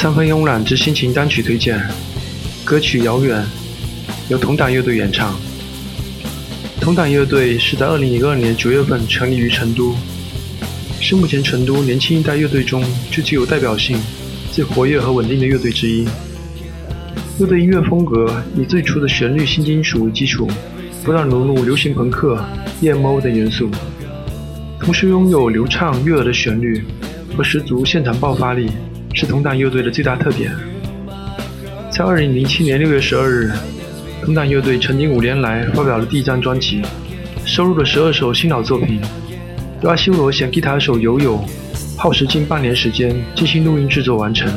三分慵懒之心情单曲推荐，歌曲《遥远》由同党乐队演唱。同党乐队是在2002年9月份成立于成都，是目前成都年轻一代乐队中最具有代表性、最活跃和稳定的乐队之一。乐队音乐风格以最初的旋律新金属为基础，不断融入流行朋克、emo 等元素，同时拥有流畅悦耳的旋律和十足现场爆发力。是同党乐队的最大特点。在二零零七年六月十二日，同党乐队曾经五年来发表了第一张专辑，收录了十二首新老作品，由阿修罗弦吉他手友友耗时近半年时间精心录音制作完成。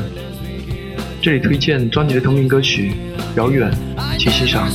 这里推荐专辑的同名歌曲《遥远》，请欣赏。